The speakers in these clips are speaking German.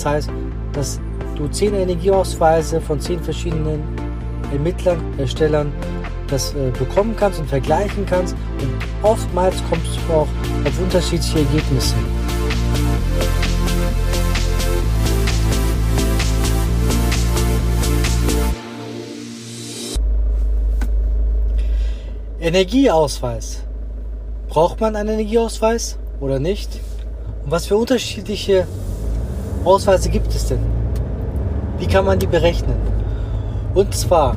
Das heißt, dass du zehn Energieausweise von zehn verschiedenen Ermittlern, Erstellern das äh, bekommen kannst und vergleichen kannst. Und oftmals kommst du auch auf unterschiedliche Ergebnisse. Energieausweis. Braucht man einen Energieausweis oder nicht? Und was für unterschiedliche Ausweise gibt es denn? Wie kann man die berechnen? Und zwar,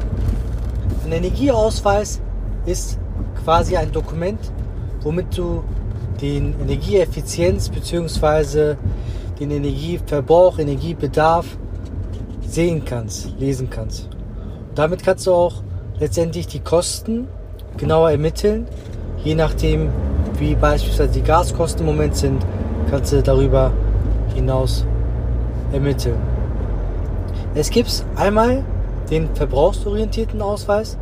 ein Energieausweis ist quasi ein Dokument, womit du den Energieeffizienz bzw. den Energieverbrauch, Energiebedarf sehen kannst, lesen kannst. Und damit kannst du auch letztendlich die Kosten genauer ermitteln. Je nachdem, wie beispielsweise die Gaskosten im Moment sind, kannst du darüber hinaus ermitteln. Es gibt einmal den verbrauchsorientierten Ausweis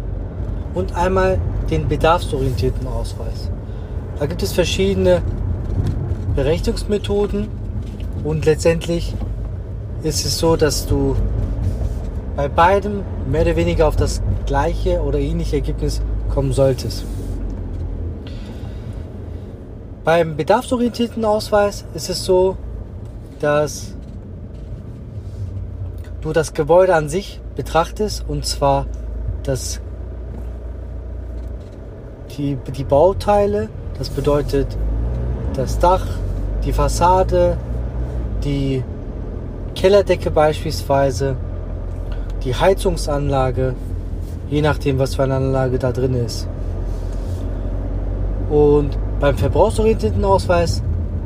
und einmal den bedarfsorientierten Ausweis. Da gibt es verschiedene Berechnungsmethoden und letztendlich ist es so, dass du bei beidem mehr oder weniger auf das gleiche oder ähnliche Ergebnis kommen solltest. Beim bedarfsorientierten Ausweis ist es so, dass du das Gebäude an sich betrachtest und zwar das, die, die Bauteile, das bedeutet das Dach, die Fassade, die Kellerdecke beispielsweise, die Heizungsanlage, je nachdem, was für eine Anlage da drin ist. Und beim verbrauchsorientierten Ausweis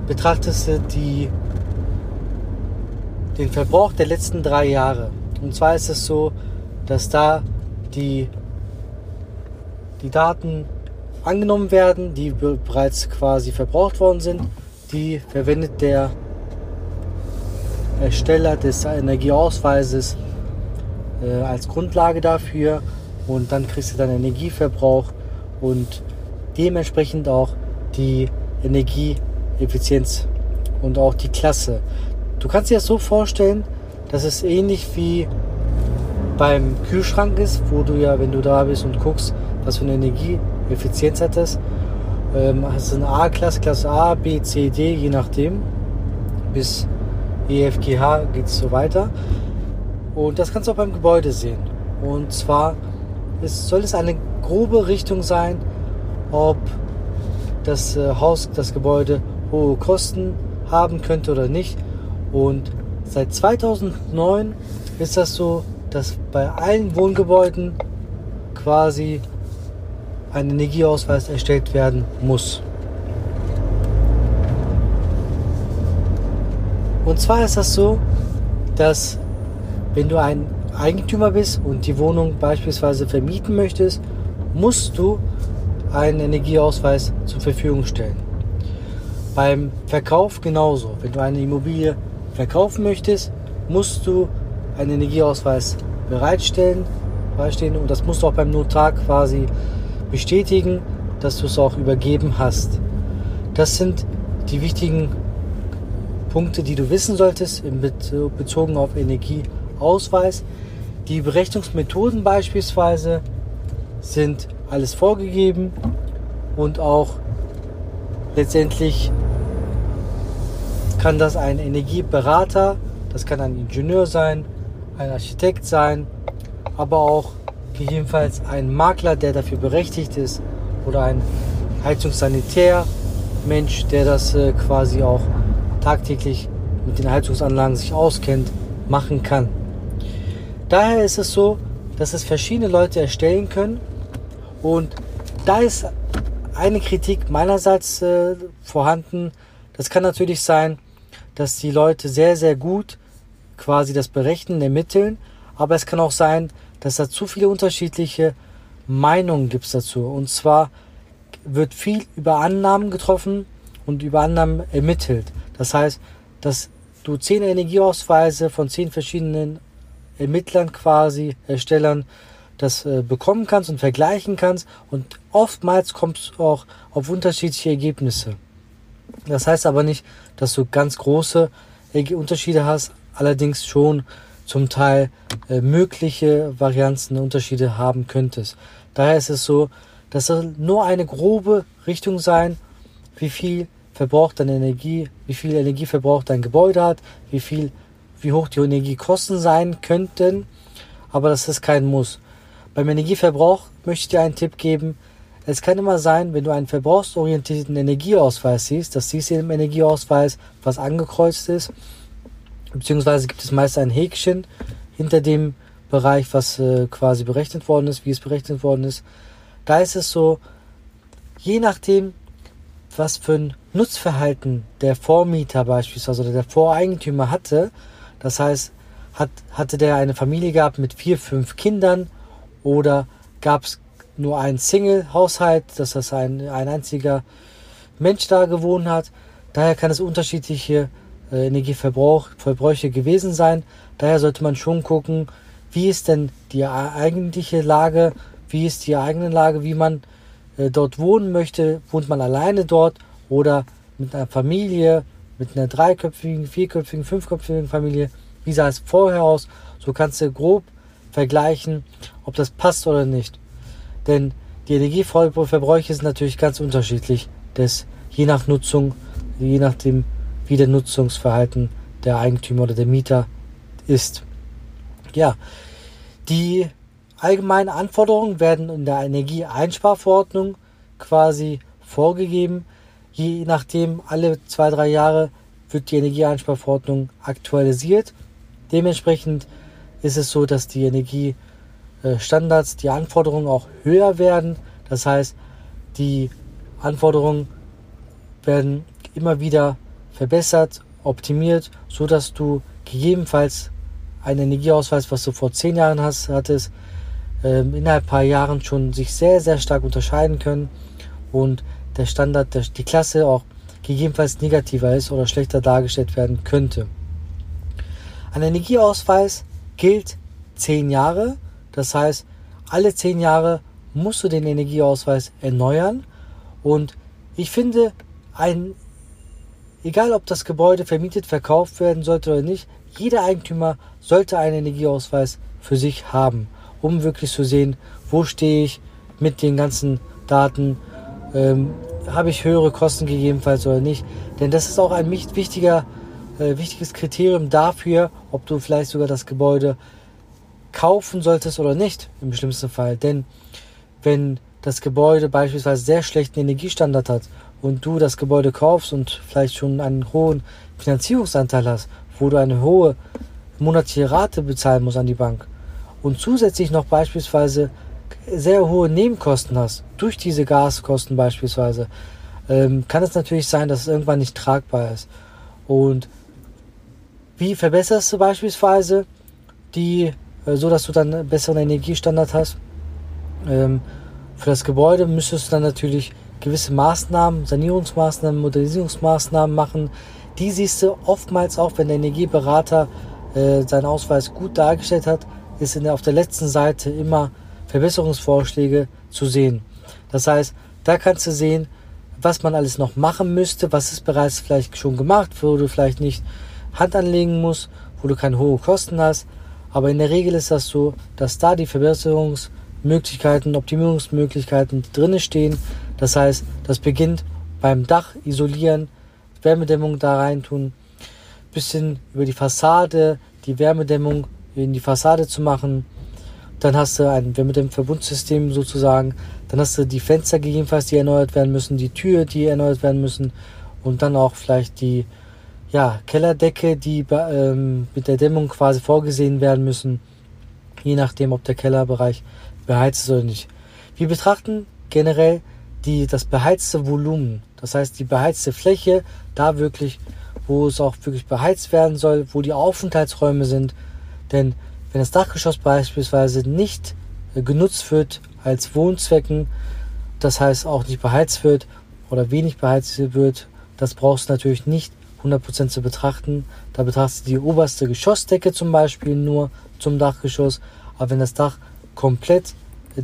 betrachtest du die, den Verbrauch der letzten drei Jahre. Und zwar ist es so, dass da die, die Daten angenommen werden, die bereits quasi verbraucht worden sind. Die verwendet der Ersteller des Energieausweises äh, als Grundlage dafür und dann kriegst du deinen Energieverbrauch und dementsprechend auch die Energieeffizienz und auch die Klasse. Du kannst dir das so vorstellen, dass es ähnlich wie beim Kühlschrank ist, wo du ja, wenn du da bist und guckst, was für eine Energieeffizienz hat das, ähm, hast du eine A-Klasse, Klasse A, B, C, D, je nachdem. Bis EFGH geht es so weiter. Und das kannst du auch beim Gebäude sehen. Und zwar ist, soll es eine grobe Richtung sein, ob das äh, Haus, das Gebäude hohe Kosten haben könnte oder nicht. Und seit 2009 ist das so, dass bei allen Wohngebäuden quasi ein Energieausweis erstellt werden muss. Und zwar ist das so, dass wenn du ein Eigentümer bist und die Wohnung beispielsweise vermieten möchtest, musst du einen Energieausweis zur Verfügung stellen. Beim Verkauf genauso. Wenn du eine Immobilie verkaufen möchtest, musst du einen Energieausweis bereitstellen, bereitstehen und das musst du auch beim Notar quasi bestätigen, dass du es auch übergeben hast. Das sind die wichtigen Punkte, die du wissen solltest bezogen auf Energieausweis. Die Berechnungsmethoden beispielsweise sind alles vorgegeben und auch letztendlich kann das ein Energieberater, das kann ein Ingenieur sein, ein Architekt sein, aber auch gegebenenfalls ein Makler, der dafür berechtigt ist oder ein Heizungssanitär-Mensch, der das äh, quasi auch tagtäglich mit den Heizungsanlagen sich auskennt, machen kann. Daher ist es so, dass es verschiedene Leute erstellen können und da ist eine Kritik meinerseits äh, vorhanden. Das kann natürlich sein, dass die Leute sehr, sehr gut quasi das Berechnen ermitteln, aber es kann auch sein, dass da zu viele unterschiedliche Meinungen gibt dazu. Und zwar wird viel über Annahmen getroffen und über Annahmen ermittelt. Das heißt, dass du zehn Energieausweise von zehn verschiedenen Ermittlern quasi, Erstellern, das äh, bekommen kannst und vergleichen kannst und oftmals kommst du auch auf unterschiedliche Ergebnisse. Das heißt aber nicht, dass du ganz große Unterschiede hast, allerdings schon zum Teil äh, mögliche Varianzen, Unterschiede haben könntest. Daher ist es so, dass es nur eine grobe Richtung sein, wie viel verbraucht deine Energie, wie viel Energie verbraucht dein Gebäude hat, wie viel, wie hoch die Energiekosten sein könnten, aber das ist kein Muss. Beim Energieverbrauch möchte ich dir einen Tipp geben. Es kann immer sein, wenn du einen verbrauchsorientierten Energieausweis siehst, das siehst du im Energieausweis, was angekreuzt ist, beziehungsweise gibt es meist ein Häkchen hinter dem Bereich, was äh, quasi berechnet worden ist, wie es berechnet worden ist. Da ist es so, je nachdem, was für ein Nutzverhalten der Vormieter beispielsweise oder der Voreigentümer hatte, das heißt, hat, hatte der eine Familie gehabt mit vier, fünf Kindern oder gab es nur einen Single-Haushalt, dass das ein, ein einziger Mensch da gewohnt hat. Daher kann es unterschiedliche äh, Energieverbräuche gewesen sein. Daher sollte man schon gucken, wie ist denn die eigentliche Lage, wie ist die eigene Lage, wie man äh, dort wohnen möchte. Wohnt man alleine dort oder mit einer Familie, mit einer dreiköpfigen, vierköpfigen, fünfköpfigen Familie? Wie sah es vorher aus? So kannst du grob vergleichen, ob das passt oder nicht. Denn die Energieverbräuche sind natürlich ganz unterschiedlich, das je nach Nutzung, je nachdem, wie der Nutzungsverhalten der Eigentümer oder der Mieter ist. Ja, die allgemeinen Anforderungen werden in der Energieeinsparverordnung quasi vorgegeben. Je nachdem, alle zwei, drei Jahre wird die Energieeinsparverordnung aktualisiert. Dementsprechend ist es so, dass die Energiestandards, die Anforderungen auch höher werden. Das heißt, die Anforderungen werden immer wieder verbessert, optimiert, so dass du gegebenenfalls einen Energieausweis, was du vor zehn Jahren hast, hattest, ähm, innerhalb ein paar Jahren schon sich sehr, sehr stark unterscheiden können und der Standard, die Klasse auch gegebenenfalls negativer ist oder schlechter dargestellt werden könnte. Ein Energieausweis gilt zehn Jahre, das heißt, alle zehn Jahre musst du den Energieausweis erneuern und ich finde, ein, egal ob das Gebäude vermietet, verkauft werden sollte oder nicht, jeder Eigentümer sollte einen Energieausweis für sich haben, um wirklich zu sehen, wo stehe ich mit den ganzen Daten, ähm, habe ich höhere Kosten gegebenenfalls oder nicht. Denn das ist auch ein wichtiger, äh, wichtiges Kriterium dafür, ob du vielleicht sogar das Gebäude kaufen solltest oder nicht, im schlimmsten Fall. Denn wenn das Gebäude beispielsweise sehr schlechten Energiestandard hat und du das Gebäude kaufst und vielleicht schon einen hohen Finanzierungsanteil hast, wo du eine hohe monatliche Rate bezahlen musst an die Bank und zusätzlich noch beispielsweise sehr hohe Nebenkosten hast, durch diese Gaskosten beispielsweise, ähm, kann es natürlich sein, dass es irgendwann nicht tragbar ist. Und wie verbesserst du beispielsweise die, so dass du dann einen besseren Energiestandard hast? Ähm, für das Gebäude müsstest du dann natürlich gewisse Maßnahmen, Sanierungsmaßnahmen, Modernisierungsmaßnahmen machen, die siehst du oftmals auch, wenn der Energieberater äh, seinen Ausweis gut dargestellt hat, ist der, auf der letzten Seite immer Verbesserungsvorschläge zu sehen. Das heißt, da kannst du sehen, was man alles noch machen müsste, was ist bereits vielleicht schon gemacht, wo du vielleicht nicht Hand anlegen musst, wo du keine hohen Kosten hast. Aber in der Regel ist das so, dass da die Verbesserungsmöglichkeiten, Optimierungsmöglichkeiten drinne stehen. Das heißt, das beginnt beim Dach isolieren, Wärmedämmung da rein tun, bisschen über die Fassade die Wärmedämmung in die Fassade zu machen. Dann hast du ein Wärmedämmverbundsystem sozusagen. Dann hast du die Fenster gegebenenfalls, die erneuert werden müssen, die Tür, die erneuert werden müssen und dann auch vielleicht die ja, Kellerdecke, die ähm, mit der Dämmung quasi vorgesehen werden müssen, je nachdem, ob der Kellerbereich beheizt ist oder nicht. Wir betrachten generell die, das beheizte Volumen, das heißt die beheizte Fläche, da wirklich, wo es auch wirklich beheizt werden soll, wo die Aufenthaltsräume sind. Denn wenn das Dachgeschoss beispielsweise nicht äh, genutzt wird als Wohnzwecken, das heißt auch nicht beheizt wird oder wenig beheizt wird, das brauchst du natürlich nicht 100% zu betrachten. Da betrachtest du die oberste Geschossdecke zum Beispiel nur zum Dachgeschoss. Aber wenn das Dach komplett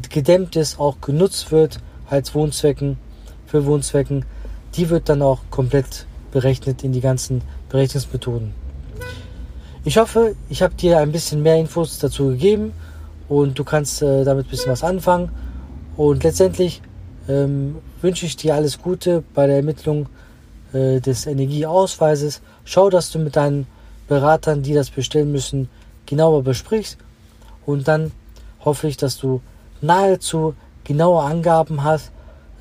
gedämmt ist, auch genutzt wird als Wohnzwecken, für Wohnzwecken, die wird dann auch komplett berechnet in die ganzen Berechnungsmethoden. Ich hoffe, ich habe dir ein bisschen mehr Infos dazu gegeben und du kannst äh, damit ein bisschen was anfangen. Und letztendlich ähm, wünsche ich dir alles Gute bei der Ermittlung äh, des Energieausweises. Schau, dass du mit deinen Beratern, die das bestellen müssen, genauer besprichst. Und dann hoffe ich, dass du nahezu genaue Angaben hast,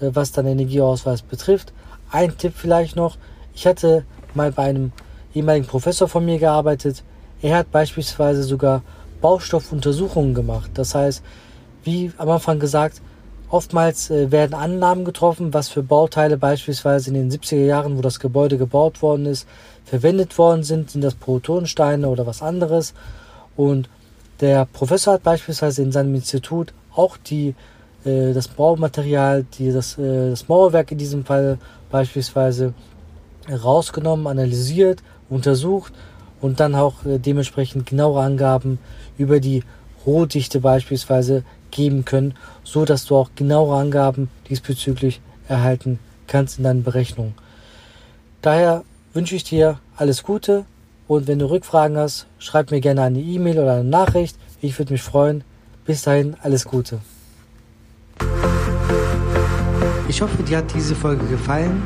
äh, was deinen Energieausweis betrifft. Ein Tipp vielleicht noch. Ich hatte mal bei einem ehemaligen Professor von mir gearbeitet. Er hat beispielsweise sogar Baustoffuntersuchungen gemacht. Das heißt, wie am Anfang gesagt, oftmals äh, werden Annahmen getroffen, was für Bauteile beispielsweise in den 70er Jahren, wo das Gebäude gebaut worden ist, verwendet worden sind. Sind das Protonsteine oder was anderes? Und der Professor hat beispielsweise in seinem Institut auch die, äh, das Baumaterial, die, das, äh, das Mauerwerk in diesem Fall beispielsweise rausgenommen, analysiert, untersucht und dann auch äh, dementsprechend genauere Angaben über die Rohdichte beispielsweise geben können, so dass du auch genauere Angaben diesbezüglich erhalten kannst in deinen Berechnungen. Daher wünsche ich dir alles Gute und wenn du Rückfragen hast, schreib mir gerne eine E-Mail oder eine Nachricht. Ich würde mich freuen. Bis dahin, alles Gute. Ich hoffe, dir hat diese Folge gefallen.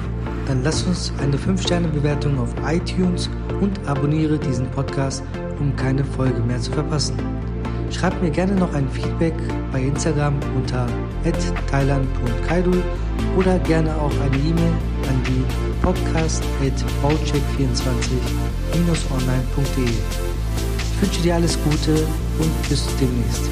Dann lass uns eine 5-Sterne-Bewertung auf iTunes und abonniere diesen Podcast, um keine Folge mehr zu verpassen. Schreib mir gerne noch ein Feedback bei Instagram unter thailand.kaidul oder gerne auch eine E-Mail an die podcast.baucheck24-online.de. Ich wünsche dir alles Gute und bis demnächst.